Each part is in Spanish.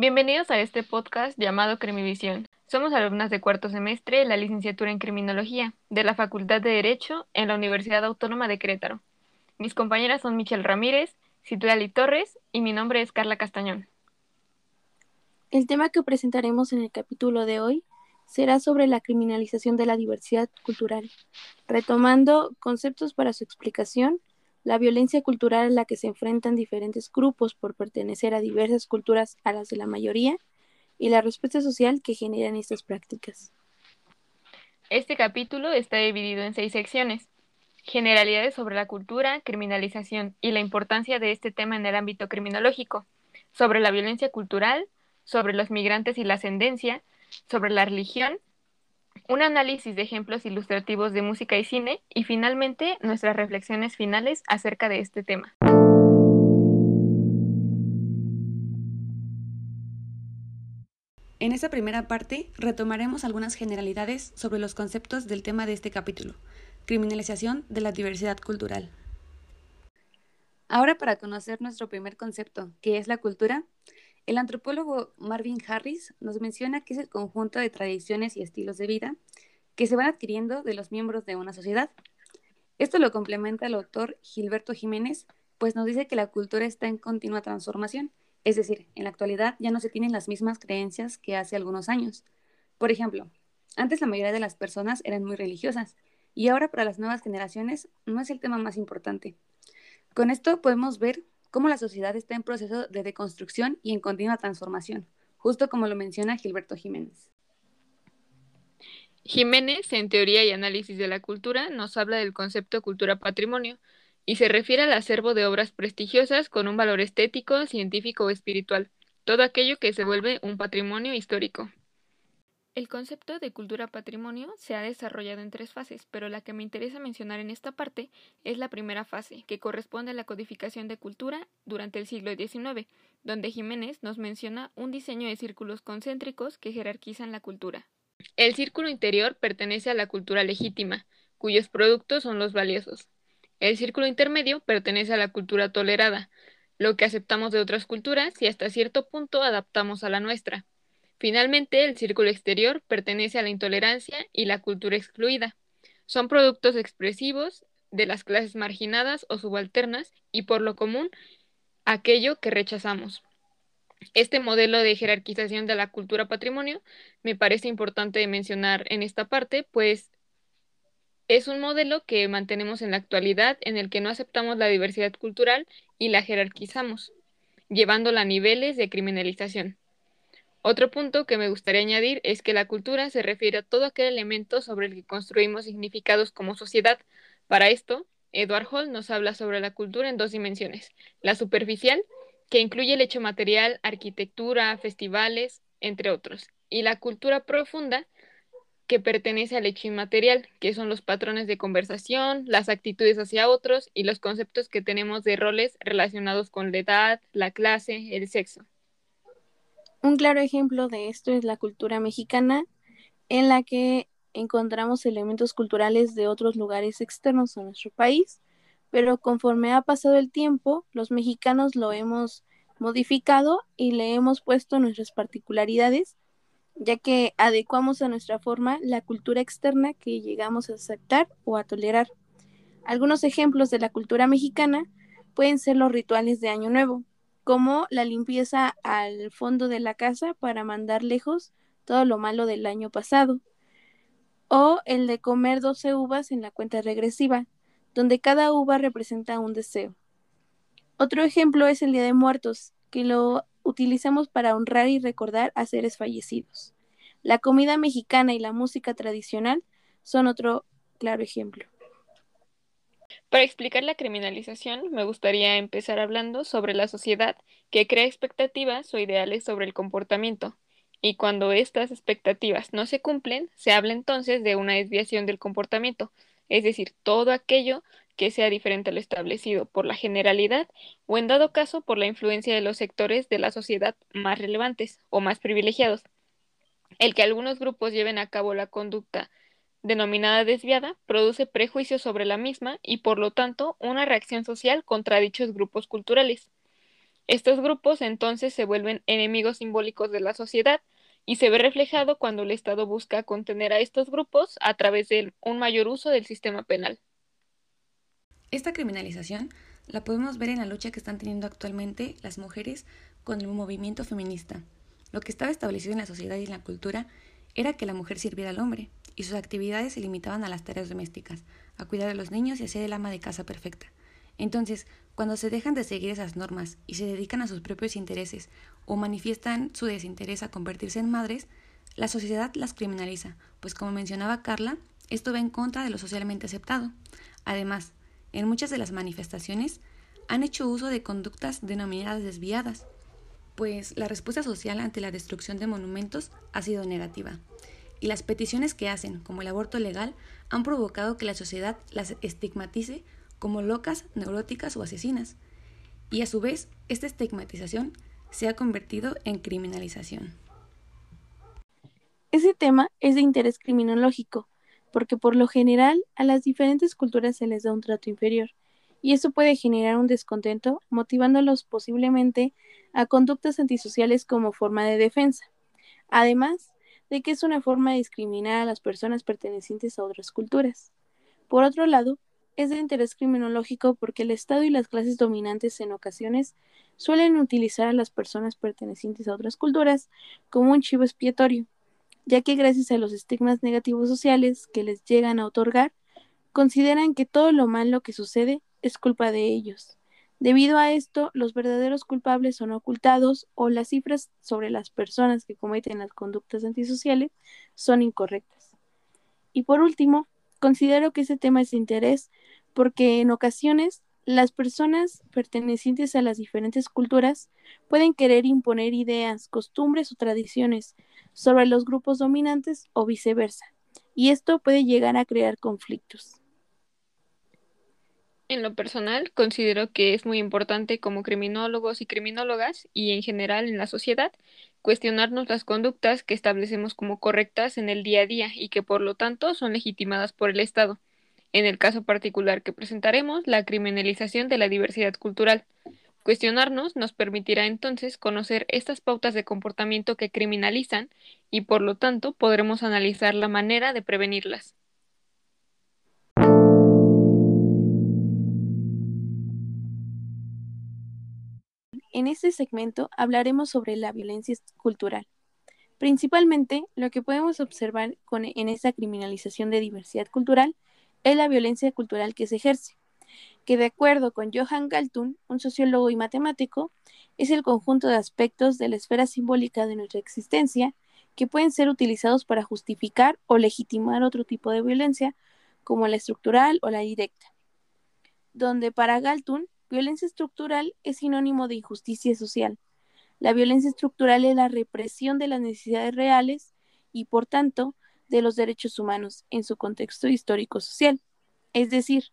Bienvenidos a este podcast llamado Crimivisión. Somos alumnas de cuarto semestre de la licenciatura en Criminología de la Facultad de Derecho en la Universidad Autónoma de Querétaro. Mis compañeras son Michelle Ramírez, Citlali Torres y mi nombre es Carla Castañón. El tema que presentaremos en el capítulo de hoy será sobre la criminalización de la diversidad cultural, retomando conceptos para su explicación, la violencia cultural a la que se enfrentan diferentes grupos por pertenecer a diversas culturas a las de la mayoría y la respuesta social que generan estas prácticas. Este capítulo está dividido en seis secciones. Generalidades sobre la cultura, criminalización y la importancia de este tema en el ámbito criminológico, sobre la violencia cultural, sobre los migrantes y la ascendencia, sobre la religión, un análisis de ejemplos ilustrativos de música y cine y finalmente nuestras reflexiones finales acerca de este tema. En esta primera parte retomaremos algunas generalidades sobre los conceptos del tema de este capítulo, criminalización de la diversidad cultural. Ahora para conocer nuestro primer concepto, que es la cultura, el antropólogo Marvin Harris nos menciona que es el conjunto de tradiciones y estilos de vida que se van adquiriendo de los miembros de una sociedad. Esto lo complementa el autor Gilberto Jiménez, pues nos dice que la cultura está en continua transformación, es decir, en la actualidad ya no se tienen las mismas creencias que hace algunos años. Por ejemplo, antes la mayoría de las personas eran muy religiosas y ahora para las nuevas generaciones no es el tema más importante. Con esto podemos ver cómo la sociedad está en proceso de deconstrucción y en continua transformación, justo como lo menciona Gilberto Jiménez. Jiménez, en Teoría y Análisis de la Cultura, nos habla del concepto cultura patrimonio y se refiere al acervo de obras prestigiosas con un valor estético, científico o espiritual, todo aquello que se vuelve un patrimonio histórico. El concepto de cultura patrimonio se ha desarrollado en tres fases, pero la que me interesa mencionar en esta parte es la primera fase, que corresponde a la codificación de cultura durante el siglo XIX, donde Jiménez nos menciona un diseño de círculos concéntricos que jerarquizan la cultura. El círculo interior pertenece a la cultura legítima, cuyos productos son los valiosos. El círculo intermedio pertenece a la cultura tolerada, lo que aceptamos de otras culturas y hasta cierto punto adaptamos a la nuestra. Finalmente, el círculo exterior pertenece a la intolerancia y la cultura excluida. Son productos expresivos de las clases marginadas o subalternas y por lo común aquello que rechazamos. Este modelo de jerarquización de la cultura patrimonio me parece importante mencionar en esta parte, pues es un modelo que mantenemos en la actualidad en el que no aceptamos la diversidad cultural y la jerarquizamos, llevándola a niveles de criminalización. Otro punto que me gustaría añadir es que la cultura se refiere a todo aquel elemento sobre el que construimos significados como sociedad. Para esto, Edward Hall nos habla sobre la cultura en dos dimensiones, la superficial, que incluye el hecho material, arquitectura, festivales, entre otros, y la cultura profunda, que pertenece al hecho inmaterial, que son los patrones de conversación, las actitudes hacia otros y los conceptos que tenemos de roles relacionados con la edad, la clase, el sexo. Un claro ejemplo de esto es la cultura mexicana, en la que encontramos elementos culturales de otros lugares externos a nuestro país, pero conforme ha pasado el tiempo, los mexicanos lo hemos modificado y le hemos puesto nuestras particularidades, ya que adecuamos a nuestra forma la cultura externa que llegamos a aceptar o a tolerar. Algunos ejemplos de la cultura mexicana pueden ser los rituales de Año Nuevo, como la limpieza al fondo de la casa para mandar lejos todo lo malo del año pasado, o el de comer 12 uvas en la cuenta regresiva, donde cada uva representa un deseo. Otro ejemplo es el Día de Muertos, que lo utilizamos para honrar y recordar a seres fallecidos. La comida mexicana y la música tradicional son otro claro ejemplo. Para explicar la criminalización, me gustaría empezar hablando sobre la sociedad que crea expectativas o ideales sobre el comportamiento, y cuando estas expectativas no se cumplen, se habla entonces de una desviación del comportamiento, es decir, todo aquello que sea diferente a lo establecido por la generalidad o en dado caso por la influencia de los sectores de la sociedad más relevantes o más privilegiados. El que algunos grupos lleven a cabo la conducta denominada desviada, produce prejuicios sobre la misma y por lo tanto una reacción social contra dichos grupos culturales. Estos grupos entonces se vuelven enemigos simbólicos de la sociedad y se ve reflejado cuando el Estado busca contener a estos grupos a través de un mayor uso del sistema penal. Esta criminalización la podemos ver en la lucha que están teniendo actualmente las mujeres con el movimiento feminista. Lo que estaba establecido en la sociedad y en la cultura era que la mujer sirviera al hombre, y sus actividades se limitaban a las tareas domésticas, a cuidar de los niños y a ser el ama de casa perfecta. Entonces, cuando se dejan de seguir esas normas y se dedican a sus propios intereses o manifiestan su desinterés a convertirse en madres, la sociedad las criminaliza, pues como mencionaba Carla, esto va en contra de lo socialmente aceptado. Además, en muchas de las manifestaciones han hecho uso de conductas denominadas desviadas, pues la respuesta social ante la destrucción de monumentos ha sido negativa. Y las peticiones que hacen, como el aborto legal, han provocado que la sociedad las estigmatice como locas, neuróticas o asesinas. Y a su vez, esta estigmatización se ha convertido en criminalización. Ese tema es de interés criminológico, porque por lo general a las diferentes culturas se les da un trato inferior, y eso puede generar un descontento, motivándolos posiblemente a conductas antisociales como forma de defensa. Además de que es una forma de discriminar a las personas pertenecientes a otras culturas. Por otro lado, es de interés criminológico porque el Estado y las clases dominantes en ocasiones suelen utilizar a las personas pertenecientes a otras culturas como un chivo expiatorio, ya que gracias a los estigmas negativos sociales que les llegan a otorgar, consideran que todo lo malo que sucede es culpa de ellos. Debido a esto, los verdaderos culpables son ocultados o las cifras sobre las personas que cometen las conductas antisociales son incorrectas. Y por último, considero que ese tema es de interés porque en ocasiones las personas pertenecientes a las diferentes culturas pueden querer imponer ideas, costumbres o tradiciones sobre los grupos dominantes o viceversa, y esto puede llegar a crear conflictos. En lo personal, considero que es muy importante como criminólogos y criminólogas y en general en la sociedad cuestionarnos las conductas que establecemos como correctas en el día a día y que por lo tanto son legitimadas por el Estado en el caso particular que presentaremos, la criminalización de la diversidad cultural. Cuestionarnos nos permitirá entonces conocer estas pautas de comportamiento que criminalizan y por lo tanto podremos analizar la manera de prevenirlas. En este segmento hablaremos sobre la violencia cultural. Principalmente, lo que podemos observar en esta criminalización de diversidad cultural es la violencia cultural que se ejerce, que de acuerdo con Johann Galtung, un sociólogo y matemático, es el conjunto de aspectos de la esfera simbólica de nuestra existencia que pueden ser utilizados para justificar o legitimar otro tipo de violencia, como la estructural o la directa. Donde para Galtung, violencia estructural es sinónimo de injusticia social. La violencia estructural es la represión de las necesidades reales y, por tanto, de los derechos humanos en su contexto histórico-social, es decir,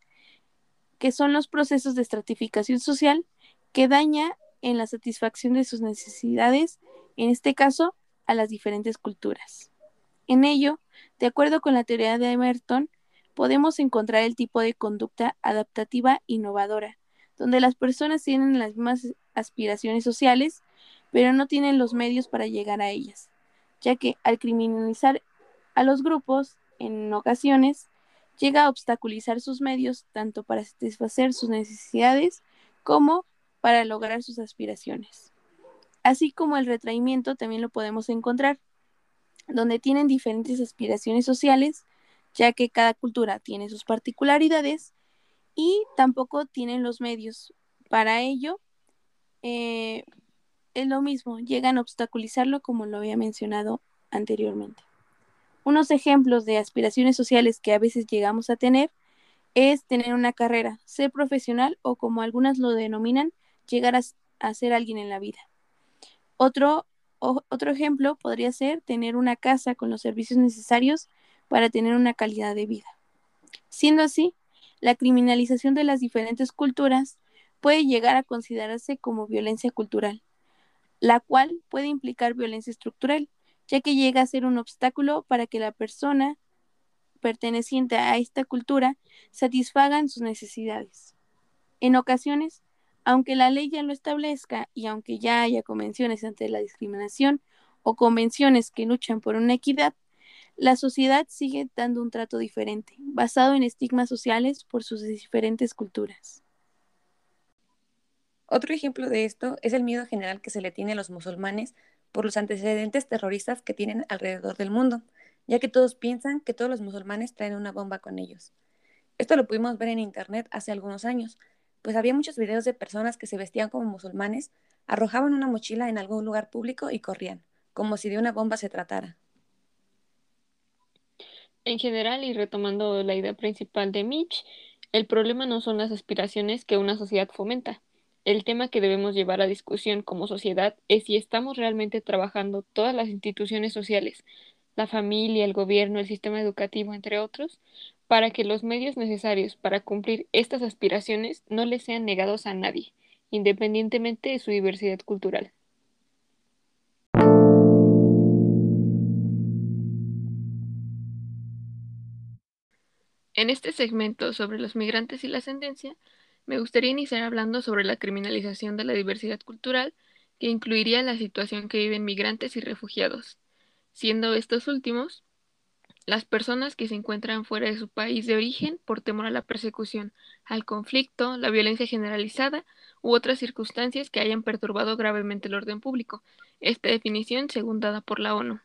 que son los procesos de estratificación social que daña en la satisfacción de sus necesidades, en este caso, a las diferentes culturas. En ello, de acuerdo con la teoría de Emerton, podemos encontrar el tipo de conducta adaptativa innovadora, donde las personas tienen las mismas aspiraciones sociales, pero no tienen los medios para llegar a ellas, ya que al criminalizar a los grupos, en ocasiones, llega a obstaculizar sus medios tanto para satisfacer sus necesidades como para lograr sus aspiraciones. Así como el retraimiento también lo podemos encontrar, donde tienen diferentes aspiraciones sociales, ya que cada cultura tiene sus particularidades y tampoco tienen los medios. Para ello, eh, es lo mismo, llegan a obstaculizarlo como lo había mencionado anteriormente. Unos ejemplos de aspiraciones sociales que a veces llegamos a tener es tener una carrera, ser profesional o como algunas lo denominan, llegar a, ser alguien en la vida. Otro, otro ejemplo podría ser tener una casa con los servicios necesarios para tener una calidad de vida. Siendo así, la criminalización de las diferentes culturas puede llegar a considerarse como violencia cultural, la cual puede implicar violencia estructural, ya que llega a ser un obstáculo para que la persona perteneciente a esta cultura satisfagan sus necesidades. En ocasiones, Aunque la ley ya lo establezca y aunque ya haya convenciones ante la discriminación o convenciones que luchan por una equidad, la sociedad sigue dando un trato diferente, basado en estigmas sociales por sus diferentes culturas. Otro ejemplo de esto es el miedo general que se le tiene a los musulmanes por los antecedentes terroristas que tienen alrededor del mundo, ya que todos piensan que todos los musulmanes traen una bomba con ellos. Esto lo pudimos ver en Internet hace algunos años, pues había muchos videos de personas que se vestían como musulmanes, arrojaban una mochila en algún lugar público y corrían, como si de una bomba se tratara. En general, y retomando la idea principal de Mitch, el problema no son las aspiraciones que una sociedad fomenta, el tema que debemos llevar a discusión como sociedad es si estamos realmente trabajando todas las instituciones sociales, la familia, el gobierno, el sistema educativo, entre otros, para que los medios necesarios para cumplir estas aspiraciones no les sean negados a nadie, independientemente de su diversidad cultural. En este segmento sobre los migrantes y la ascendencia, me gustaría iniciar hablando sobre la criminalización de la diversidad cultural, que incluiría la situación que viven migrantes y refugiados, siendo estos últimos las personas que se encuentran fuera de su país de origen por temor a la persecución, al conflicto, la violencia generalizada u otras circunstancias que hayan perturbado gravemente el orden público. Esta definición según dada por la ONU.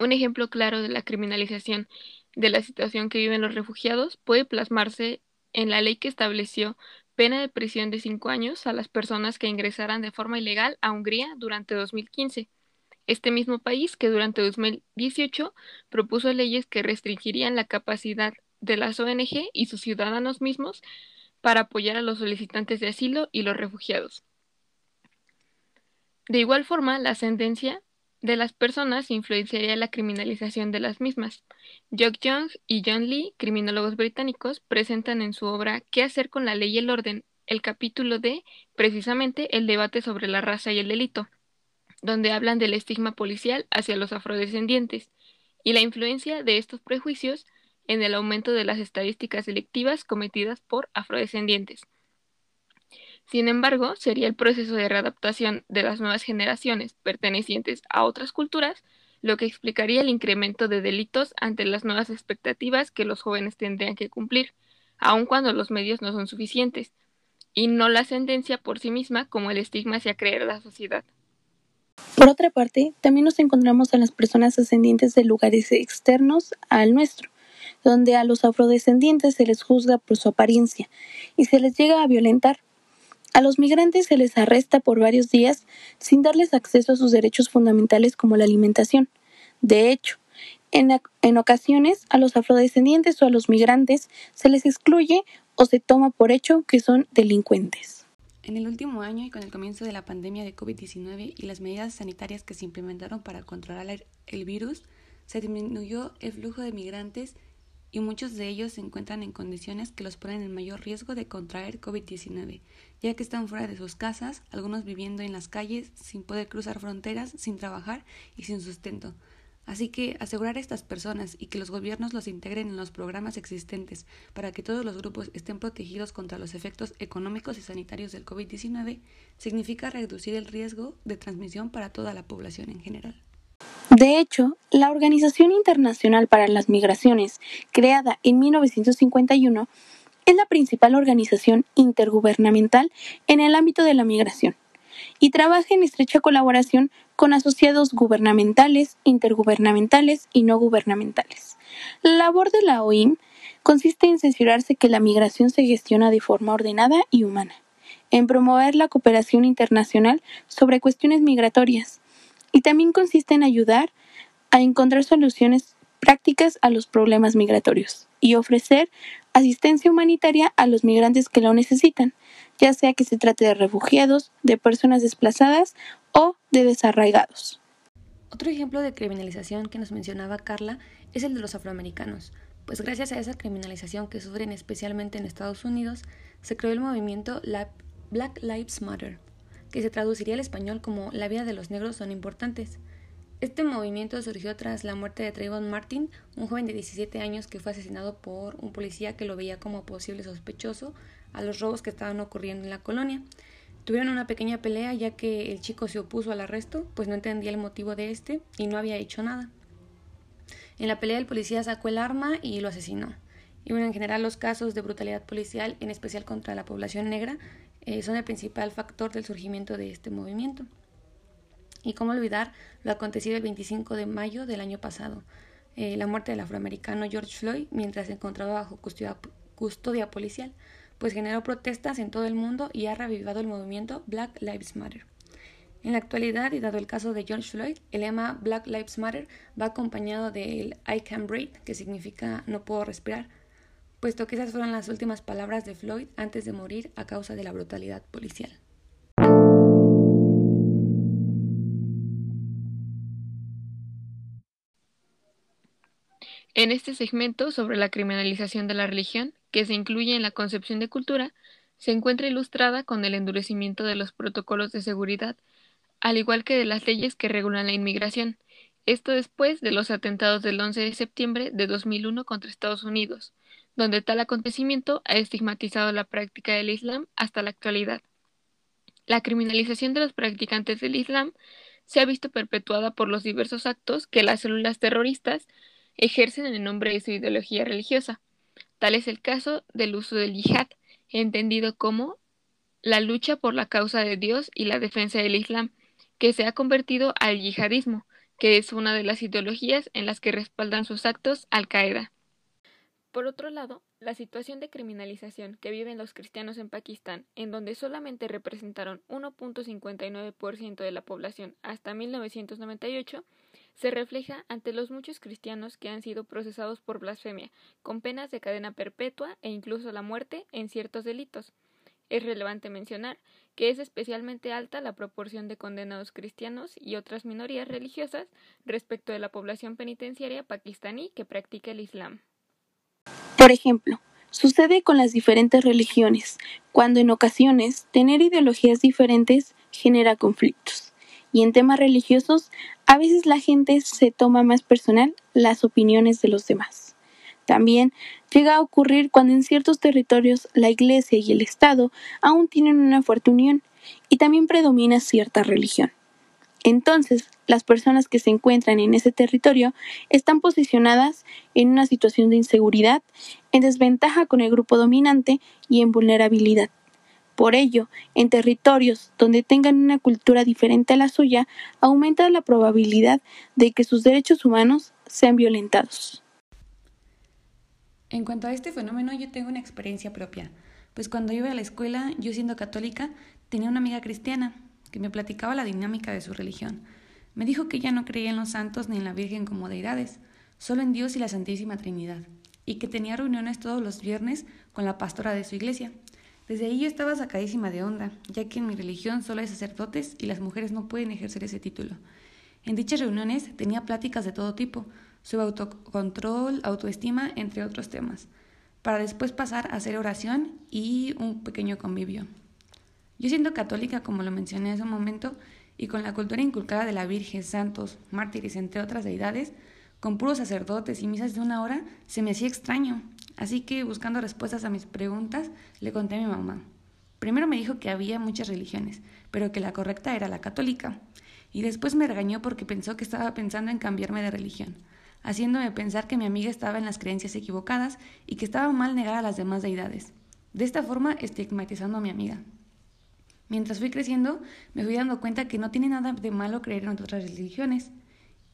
Un ejemplo claro de la criminalización de la situación que viven los refugiados puede plasmarse en la ley que estableció pena de prisión de cinco años a las personas que ingresaran de forma ilegal a Hungría durante 2015. Este mismo país que durante 2018 propuso leyes que restringirían la capacidad de las ONG y sus ciudadanos mismos para apoyar a los solicitantes de asilo y los refugiados. De igual forma, la sentencia de las personas influenciaría la criminalización de las mismas. Jock Young y John Lee, criminólogos británicos, presentan en su obra ¿Qué hacer con la ley y el orden? el capítulo de, precisamente, el debate sobre la raza y el delito, donde hablan del estigma policial hacia los afrodescendientes y la influencia de estos prejuicios en el aumento de las estadísticas delictivas cometidas por afrodescendientes. Sin embargo, sería el proceso de readaptación de las nuevas generaciones pertenecientes a otras culturas lo que explicaría el incremento de delitos ante las nuevas expectativas que los jóvenes tendrían que cumplir, aun cuando los medios no son suficientes, y no la sentencia por sí misma como el estigma hacia creer la sociedad. Por otra parte, también nos encontramos a las personas ascendientes de lugares externos al nuestro, donde a los afrodescendientes se les juzga por su apariencia y se les llega a violentar a los migrantes se les arresta por varios días sin darles acceso a sus derechos fundamentales como la alimentación. De hecho, en, ocasiones a los afrodescendientes o a los migrantes se les excluye o se toma por hecho que son delincuentes. En el último año y con el comienzo de la pandemia de COVID-19 y las medidas sanitarias que se implementaron para controlar el virus, se disminuyó el flujo de migrantes y muchos de ellos se encuentran en condiciones que los ponen en mayor riesgo de contraer COVID-19, ya que están fuera de sus casas, algunos viviendo en las calles, sin poder cruzar fronteras, sin trabajar y sin sustento. Así que asegurar a estas personas y que los gobiernos los integren en los programas existentes para que todos los grupos estén protegidos contra los efectos económicos y sanitarios del COVID-19 significa reducir el riesgo de transmisión para toda la población en general. De hecho, la Organización Internacional para las Migraciones, creada en 1951, es la principal organización intergubernamental en el ámbito de la migración y trabaja en estrecha colaboración con asociados gubernamentales, intergubernamentales y no gubernamentales. La labor de la OIM consiste en censurarse que la migración se gestiona de forma ordenada y humana, en promover la cooperación internacional sobre cuestiones migratorias, y también consiste en ayudar a encontrar soluciones prácticas a los problemas migratorios y ofrecer asistencia humanitaria a los migrantes que lo necesitan, ya sea que se trate de refugiados, de personas desplazadas o de desarraigados. Otro ejemplo de criminalización que nos mencionaba Carla es el de los afroamericanos, pues gracias a esa criminalización que sufren especialmente en Estados Unidos, se creó el movimiento Black Lives Matter, que se traduciría al español como La vida de los negros son importantes. Este movimiento surgió tras la muerte de Trayvon Martin, un joven de 17 años que fue asesinado por un policía que lo veía como posible sospechoso a los robos que estaban ocurriendo en la colonia. Tuvieron una pequeña pelea ya que el chico se opuso al arresto, pues no entendía el motivo de este y no había hecho nada. En la pelea el policía sacó el arma y lo asesinó. Y bueno, en general los casos de brutalidad policial, en especial contra la población negra, eh, son el principal factor del surgimiento de este movimiento. Y cómo olvidar lo acontecido el 25 de mayo del año pasado, eh, la muerte del afroamericano George Floyd mientras se encontraba bajo custodia, policial, pues generó protestas en todo el mundo y ha revivado el movimiento Black Lives Matter. En la actualidad, y dado el caso de George Floyd, el lema Black Lives Matter va acompañado del I can breathe, que significa no puedo respirar, puesto que esas fueron las últimas palabras de Floyd antes de morir a causa de la brutalidad policial. En este segmento sobre la criminalización de la religión, que se incluye en la concepción de cultura, se encuentra ilustrada con el endurecimiento de los protocolos de seguridad, al igual que de las leyes que regulan la inmigración, esto después de los atentados del 11 de septiembre de 2001 contra Estados Unidos, donde tal acontecimiento ha estigmatizado la práctica del Islam hasta la actualidad. La criminalización de los practicantes del Islam se ha visto perpetuada por los diversos actos que las células terroristas ejercen en nombre de su ideología religiosa. Tal es el caso del uso del yihad, entendido como la lucha por la causa de Dios y la defensa del Islam, que se ha convertido al yihadismo, que es una de las ideologías en las que respaldan sus actos Al Qaeda. Por otro lado, la situación de criminalización que viven los cristianos en Pakistán, en donde solamente representaron 1.59% de la población hasta 1998, se refleja ante los muchos cristianos que han sido procesados por blasfemia, con penas de cadena perpetua e incluso la muerte en ciertos delitos. Es relevante mencionar que es especialmente alta la proporción de condenados cristianos y otras minorías religiosas respecto de la población penitenciaria pakistaní que practica el Islam. Por ejemplo, sucede con las diferentes religiones, cuando en ocasiones tener ideologías diferentes genera conflictos. Y en temas religiosos, a veces la gente se toma más personal las opiniones de los demás. También llega a ocurrir cuando en ciertos territorios la Iglesia y el Estado aún tienen una fuerte unión y también predomina cierta religión. Entonces, las personas que se encuentran en ese territorio están posicionadas en una situación de inseguridad, en desventaja con el grupo dominante y en vulnerabilidad. Por ello, en territorios donde tengan una cultura diferente a la suya, aumenta la probabilidad de que sus derechos humanos sean violentados. En cuanto a este fenómeno, yo tengo una experiencia propia, pues cuando iba a la escuela, yo siendo católica, tenía una amiga cristiana que me platicaba la dinámica de su religión. Me dijo que ella no creía en los santos ni en la Virgen como deidades, solo en Dios y la Santísima Trinidad, y que tenía reuniones todos los viernes con la pastora de su iglesia. Desde ahí yo estaba sacadísima de onda, ya que en mi religión solo hay sacerdotes y las mujeres no pueden ejercer ese título. En dichas reuniones tenía pláticas de todo tipo, sobre autocontrol, autoestima, entre otros temas, para después pasar a hacer oración y un pequeño convivio. Yo siendo católica, como lo mencioné hace un momento, y con la cultura inculcada de la Virgen, santos, mártires, entre otras deidades, con puros sacerdotes y misas de una hora, se me hacía extraño. Así que, buscando respuestas a mis preguntas, le conté a mi mamá. Primero me dijo que había muchas religiones, pero que la correcta era la católica. Y después me regañó porque pensó que estaba pensando en cambiarme de religión, haciéndome pensar que mi amiga estaba en las creencias equivocadas y que estaba mal negar a las demás deidades. De esta forma, estigmatizando a mi amiga. Mientras fui creciendo, me fui dando cuenta que no tiene nada de malo creer en otras religiones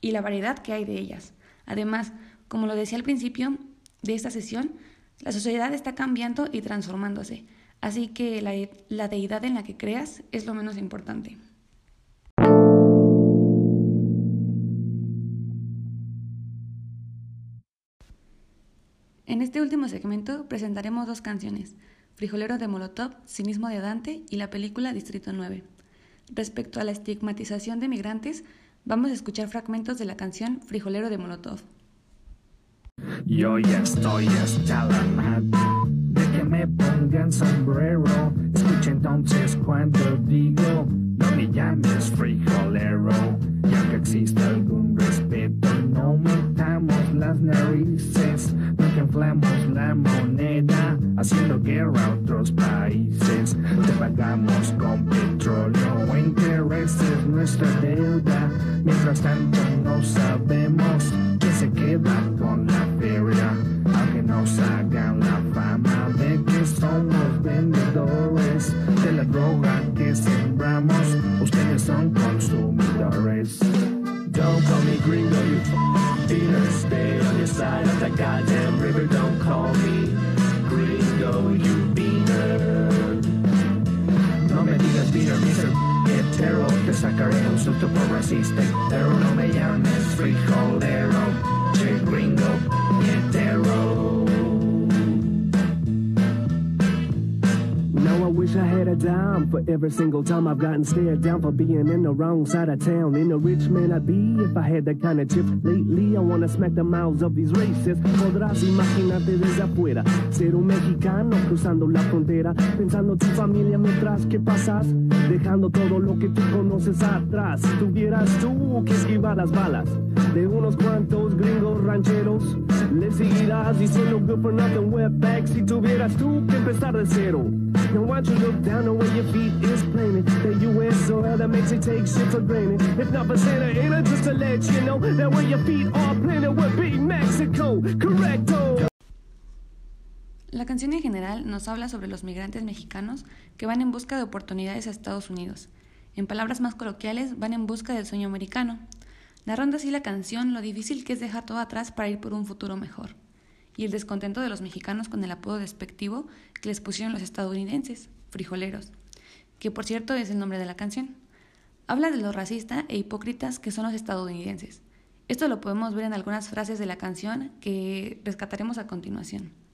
y la variedad que hay de ellas. Además, como lo decía al principio de esta sesión, la sociedad está cambiando y transformándose, así que la, la deidad en la que creas es lo menos importante. En este último segmento presentaremos dos canciones, Frijolero de Molotov, Cinismo de Dante y la película Distrito 9. Respecto a la estigmatización de migrantes, vamos a escuchar fragmentos de la canción Frijolero de Molotov. Yo ya estoy hasta la madre de que me pongan sombrero. Escucha entonces cuando digo, no me llames frijolero, ya que existe algún respeto, no metamos las narices, no inflamos la moneda haciendo guerra a otros países. Te pagamos con petróleo o intereses, nuestra deuda. Mientras tanto no sabemos quién se queda racista. Pero no me llames frijolero. Che gringo, hetero. Now I wish I had a dime for every single time I've gotten stared down for being in the wrong side of town. In a rich man I'd be if I had that kind of chip. Lately I wanna smack the mouths of these racists. Podrás imaginarte desde afuera ser un mexicano cruzando la frontera, pensando tu familia mientras que pasas, dejando todo lo que tú conoces atrás. Tuvieras tú que esquivar las balas de unos cuantos gringos rancheros, le seguirás diciendo good for nothing wetback si tuvieras tú que empezar de cero. Now why don't you look down on where your feet is planted? The U.S. soil that makes you take shit for granted. If not for Santa Ana, just to let you know that where your feet are planted would be Mexico. Correcto. La canción en general nos habla sobre los migrantes mexicanos que van en busca de oportunidades a Estados Unidos. En palabras más coloquiales, van en busca del sueño americano, narrando así la canción lo difícil que es dejar todo atrás para ir por un futuro mejor, y el descontento de los mexicanos con el apodo despectivo que les pusieron los estadounidenses, frijoleros, que por cierto es el nombre de la canción. Habla de lo racista e hipócritas que son los estadounidenses. Esto lo podemos ver en algunas frases de la canción que rescataremos a continuación.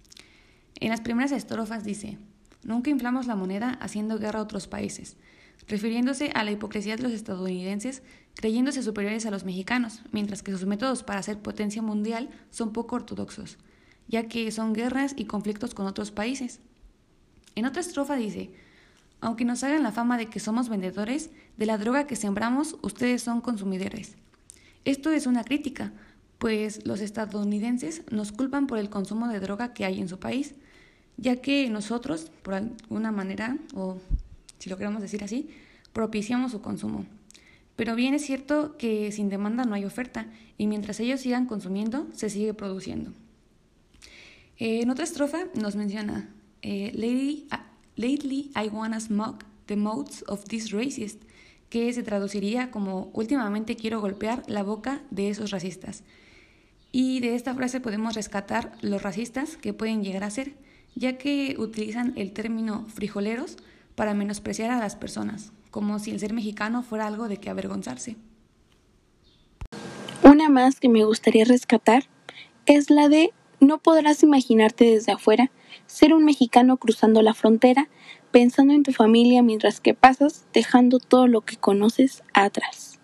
En las primeras estrofas dice, Nunca inflamos la moneda haciendo guerra a otros países, refiriéndose a la hipocresía de los estadounidenses creyéndose superiores a los mexicanos, mientras que sus métodos para ser potencia mundial son poco ortodoxos, ya que son guerras y conflictos con otros países. En otra estrofa dice, aunque nos hagan la fama de que somos vendedores, de la droga que sembramos, ustedes son consumidores. Esto es una crítica, pues los estadounidenses nos culpan por el consumo de droga que hay en su país, ya que nosotros, por alguna manera, o si lo queremos decir así, propiciamos su consumo. Pero bien es cierto que sin demanda no hay oferta, y mientras ellos sigan consumiendo, se sigue produciendo. En otra estrofa nos menciona, eh, uh, Lately I wanna smoke the mouths of these racists, que se traduciría como últimamente quiero golpear la boca de esos racistas. Y de esta frase podemos rescatar los racistas que pueden llegar a ser, ya que utilizan el término frijoleros para menospreciar a las personas, como si el ser mexicano fuera algo de que avergonzarse. Una más que me gustaría rescatar es la de no podrás imaginarte desde afuera ser un mexicano cruzando la frontera, pensando en tu familia mientras que pasas, dejando todo lo que conoces atrás.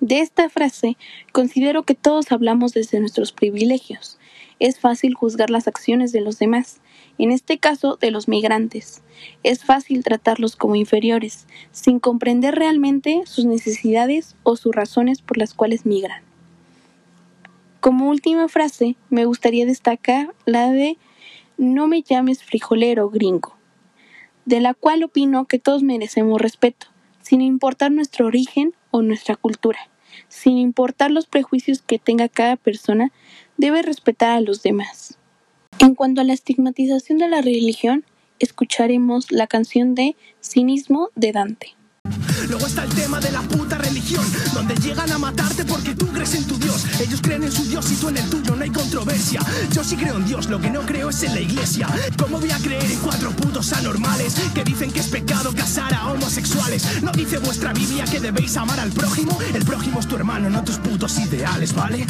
De esta frase considero que todos hablamos desde nuestros privilegios. Es fácil juzgar las acciones de los demás, en este caso de los migrantes. Es fácil tratarlos como inferiores, sin comprender realmente sus necesidades o sus razones por las cuales migran. Como última frase, me gustaría destacar la de no me llames frijolero gringo, de la cual opino que todos merecemos respeto, sin importar nuestro origen o nuestra cultura, sin importar los prejuicios que tenga cada persona, debe respetar a los demás. En cuanto a la estigmatización de la religión, escucharemos la canción de Cinismo de Dante. Luego está el tema de la puta religión, donde llegan a matarte porque tú crees en tu Dios. Ellos creen en su Dios y tú en el tuyo, no hay controversia. Yo sí creo en Dios, lo que no creo es en la iglesia. ¿Cómo voy a creer en cuatro putos anormales que dicen que es pecado casar a homosexuales? ¿No dice vuestra Biblia que debéis amar al prójimo? El prójimo es tu hermano, no tus putos ideales, ¿vale?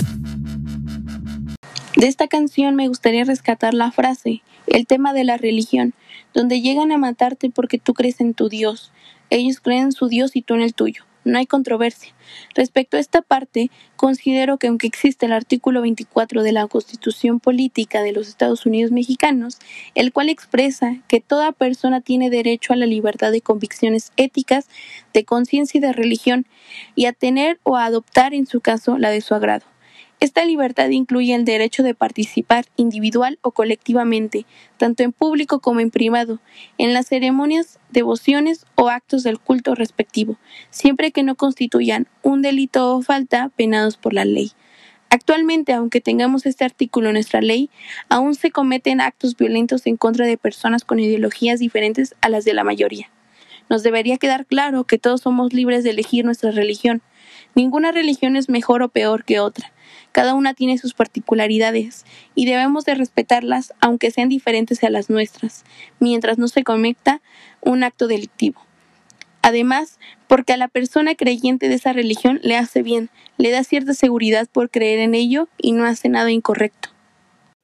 De esta canción me gustaría rescatar la frase, el tema de la religión, donde llegan a matarte porque tú crees en tu Dios. Ellos creen en su Dios y tú en el tuyo. No hay controversia. Respecto a esta parte, considero que aunque existe el artículo 24 de la Constitución Política de los Estados Unidos Mexicanos, el cual expresa que toda persona tiene derecho a la libertad de convicciones éticas, de conciencia y de religión, y a tener o a adoptar en su caso la de su agrado. Esta libertad incluye el derecho de participar individual o colectivamente, tanto en público como en privado, en las ceremonias, devociones o actos del culto respectivo, siempre que no constituyan un delito o falta penados por la ley. Actualmente, aunque tengamos este artículo en nuestra ley, aún se cometen actos violentos en contra de personas con ideologías diferentes a las de la mayoría. Nos debería quedar claro que todos somos libres de elegir nuestra religión. Ninguna religión es mejor o peor que otra. Cada una tiene sus particularidades y debemos de respetarlas aunque sean diferentes a las nuestras, mientras no se cometa un acto delictivo. Además, porque a la persona creyente de esa religión le hace bien, le da cierta seguridad por creer en ello y no hace nada incorrecto.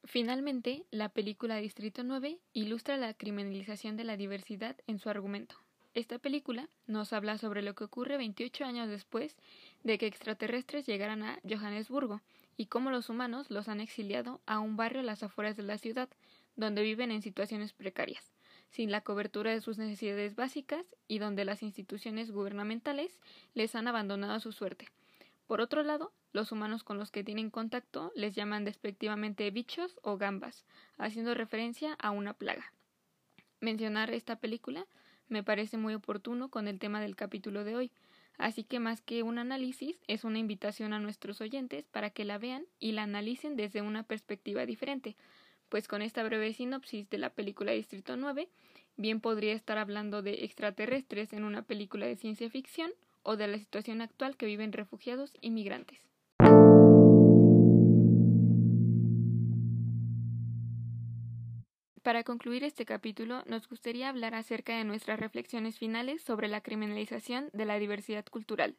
Finalmente, la película Distrito 9 ilustra la criminalización de la diversidad en su argumento. Esta película nos habla sobre lo que ocurre 28 años después de que extraterrestres llegaran a Johannesburgo y cómo los humanos los han exiliado a un barrio a las afueras de la ciudad, donde viven en situaciones precarias, sin la cobertura de sus necesidades básicas y donde las instituciones gubernamentales les han abandonado a su suerte. Por otro lado, los humanos con los que tienen contacto les llaman despectivamente bichos o gambas, haciendo referencia a una plaga. Mencionar esta película me parece muy oportuno con el tema del capítulo de hoy. Así que más que un análisis, es una invitación a nuestros oyentes para que la vean y la analicen desde una perspectiva diferente, pues con esta breve sinopsis de la película Distrito 9, bien podría estar hablando de extraterrestres en una película de ciencia ficción o de la situación actual que viven refugiados y migrantes. Para concluir este capítulo, nos gustaría hablar acerca de nuestras reflexiones finales sobre la criminalización de la diversidad cultural.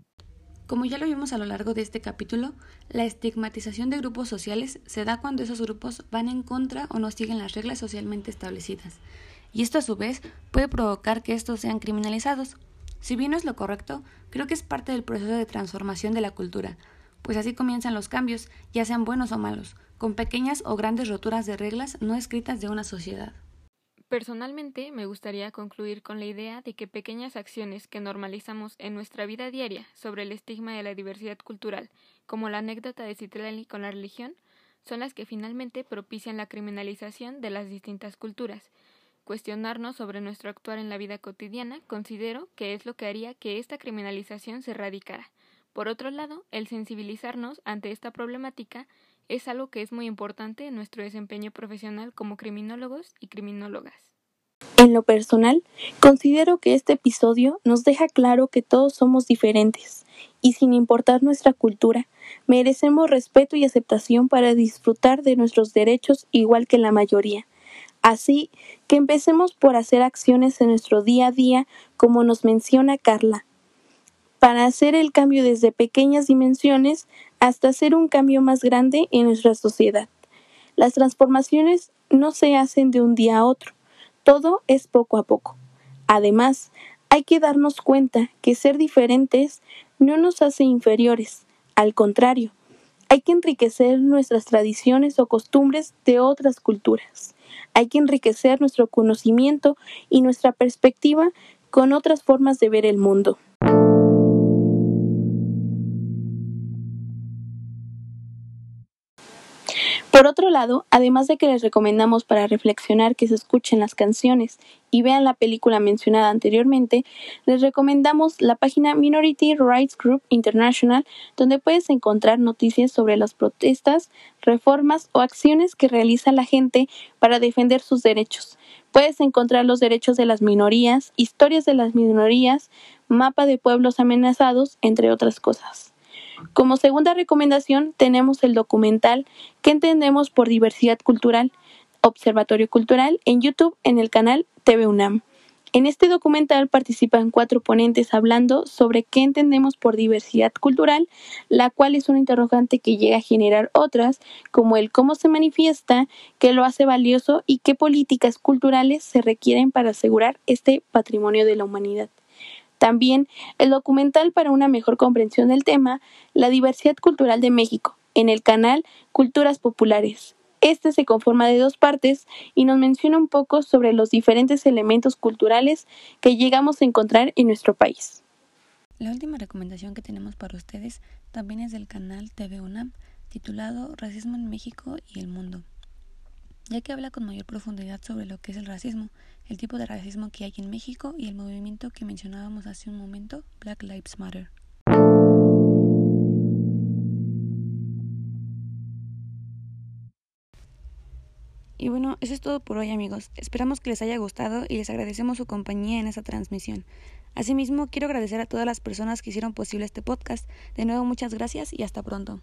Como ya lo vimos a lo largo de este capítulo, la estigmatización de grupos sociales se da cuando esos grupos van en contra o no siguen las reglas socialmente establecidas, y esto a su vez puede provocar que estos sean criminalizados. Si bien no es lo correcto, creo que es parte del proceso de transformación de la cultura, pues así comienzan los cambios, ya sean buenos o malos, con pequeñas o grandes roturas de reglas no escritas de una sociedad. Personalmente me gustaría concluir con la idea de que pequeñas acciones que normalizamos en nuestra vida diaria sobre el estigma de la diversidad cultural, como la anécdota de Citlali con la religión, son las que finalmente propician la criminalización de las distintas culturas. Cuestionarnos sobre nuestro actuar en la vida cotidiana considero que es lo que haría que esta criminalización se erradicara. Por otro lado, el sensibilizarnos ante esta problemática es algo que es muy importante en nuestro desempeño profesional como criminólogos y criminólogas. En lo personal, considero que este episodio nos deja claro que todos somos diferentes y sin importar nuestra cultura, merecemos respeto y aceptación para disfrutar de nuestros derechos igual que la mayoría. Así que empecemos por hacer acciones en nuestro día a día como nos menciona Carla, para hacer el cambio desde pequeñas dimensiones hasta hacer un cambio más grande en nuestra sociedad. Las transformaciones no se hacen de un día a otro, todo es poco a poco. Además, hay que darnos cuenta que ser diferentes no nos hace inferiores, al contrario, hay que enriquecer nuestras tradiciones o costumbres de otras culturas. Hay que enriquecer nuestro conocimiento y nuestra perspectiva con otras formas de ver el mundo. Por otro lado, además de que les recomendamos para reflexionar que se escuchen las canciones y vean la película mencionada anteriormente, les recomendamos la página Minority Rights Group International, donde puedes encontrar noticias sobre las protestas, reformas o acciones que realiza la gente para defender sus derechos. Puedes encontrar los derechos de las minorías, historias de las minorías, mapa de pueblos amenazados, entre otras cosas. Como segunda recomendación tenemos el documental ¿Qué entendemos por diversidad cultural? Observatorio Cultural en YouTube en el canal TV UNAM. En este documental participan cuatro ponentes hablando sobre qué entendemos por diversidad cultural, la cual es un interrogante que llega a generar otras, como el cómo se manifiesta, qué lo hace valioso y qué políticas culturales se requieren para asegurar este patrimonio de la humanidad. También el documental para una mejor comprensión del tema, La diversidad cultural de México, en el canal Culturas Populares. Este se conforma de dos partes y nos menciona un poco sobre los diferentes elementos culturales que llegamos a encontrar en nuestro país. La última recomendación que tenemos para ustedes también es del canal TV UNAM, titulado Racismo en México y el Mundo, ya que habla con mayor profundidad sobre lo que es el racismo, el tipo de racismo que hay en México y el movimiento que mencionábamos hace un momento, Black Lives Matter. Y bueno, eso es todo por hoy amigos. Esperamos que les haya gustado y les agradecemos su compañía en esta transmisión. Asimismo, quiero agradecer a todas las personas que hicieron posible este podcast. De nuevo, muchas gracias y hasta pronto.